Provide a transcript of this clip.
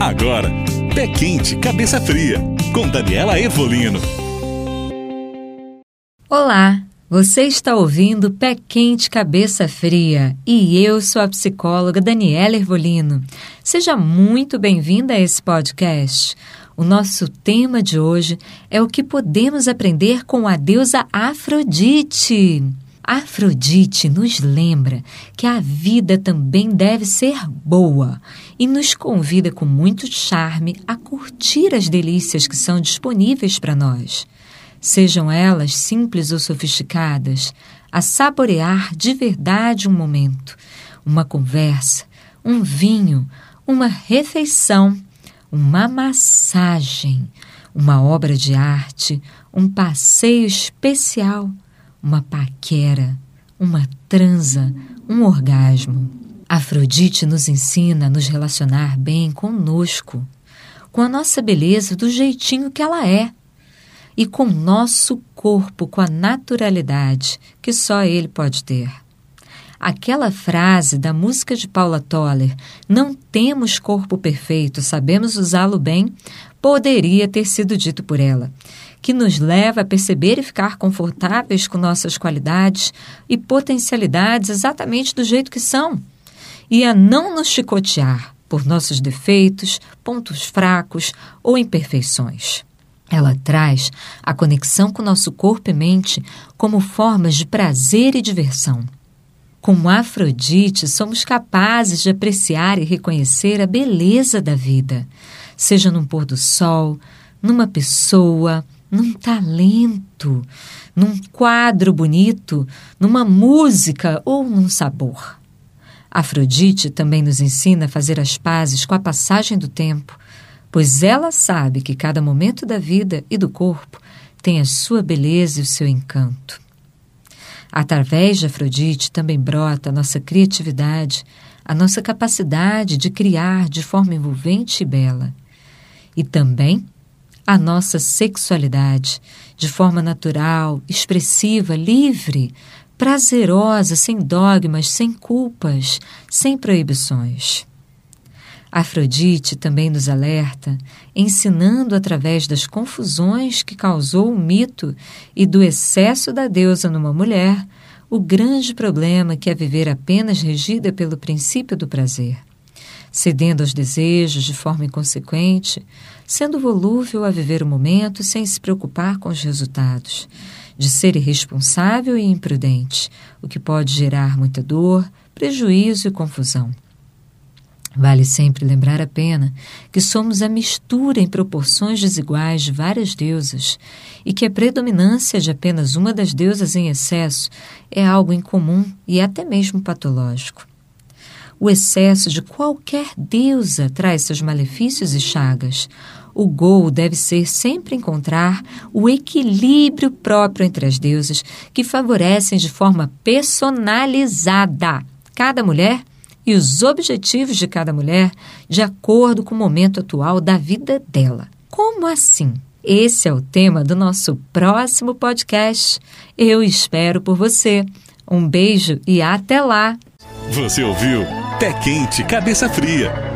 Agora, Pé Quente, Cabeça Fria, com Daniela Evolino. Olá, você está ouvindo Pé Quente, Cabeça Fria e eu sou a psicóloga Daniela Ervolino. Seja muito bem-vinda a esse podcast. O nosso tema de hoje é o que podemos aprender com a deusa Afrodite. Afrodite nos lembra que a vida também deve ser boa e nos convida com muito charme a curtir as delícias que são disponíveis para nós. Sejam elas simples ou sofisticadas, a saborear de verdade um momento, uma conversa, um vinho, uma refeição, uma massagem, uma obra de arte, um passeio especial uma paquera, uma transa, um orgasmo. Afrodite nos ensina a nos relacionar bem conosco, com a nossa beleza do jeitinho que ela é e com o nosso corpo com a naturalidade que só ele pode ter. Aquela frase da música de Paula Toller, não temos corpo perfeito, sabemos usá-lo bem, poderia ter sido dito por ela que nos leva a perceber e ficar confortáveis com nossas qualidades e potencialidades exatamente do jeito que são, e a não nos chicotear por nossos defeitos, pontos fracos ou imperfeições. Ela traz a conexão com nosso corpo e mente como formas de prazer e diversão. Como Afrodite, somos capazes de apreciar e reconhecer a beleza da vida, seja num pôr do sol, numa pessoa, num talento, num quadro bonito, numa música ou num sabor. Afrodite também nos ensina a fazer as pazes com a passagem do tempo, pois ela sabe que cada momento da vida e do corpo tem a sua beleza e o seu encanto. Através de Afrodite também brota a nossa criatividade, a nossa capacidade de criar de forma envolvente e bela. E também a nossa sexualidade de forma natural, expressiva, livre, prazerosa, sem dogmas, sem culpas, sem proibições. Afrodite também nos alerta, ensinando através das confusões que causou o mito e do excesso da deusa numa mulher, o grande problema que é viver apenas regida pelo princípio do prazer cedendo aos desejos de forma inconsequente, sendo volúvel a viver o momento sem se preocupar com os resultados, de ser irresponsável e imprudente, o que pode gerar muita dor, prejuízo e confusão. Vale sempre lembrar a pena que somos a mistura em proporções desiguais de várias deusas e que a predominância de apenas uma das deusas em excesso é algo incomum e até mesmo patológico. O excesso de qualquer deusa traz seus malefícios e chagas. O gol deve ser sempre encontrar o equilíbrio próprio entre as deusas, que favorecem de forma personalizada cada mulher e os objetivos de cada mulher de acordo com o momento atual da vida dela. Como assim? Esse é o tema do nosso próximo podcast. Eu espero por você. Um beijo e até lá! Você ouviu? Pé Quente, Cabeça Fria.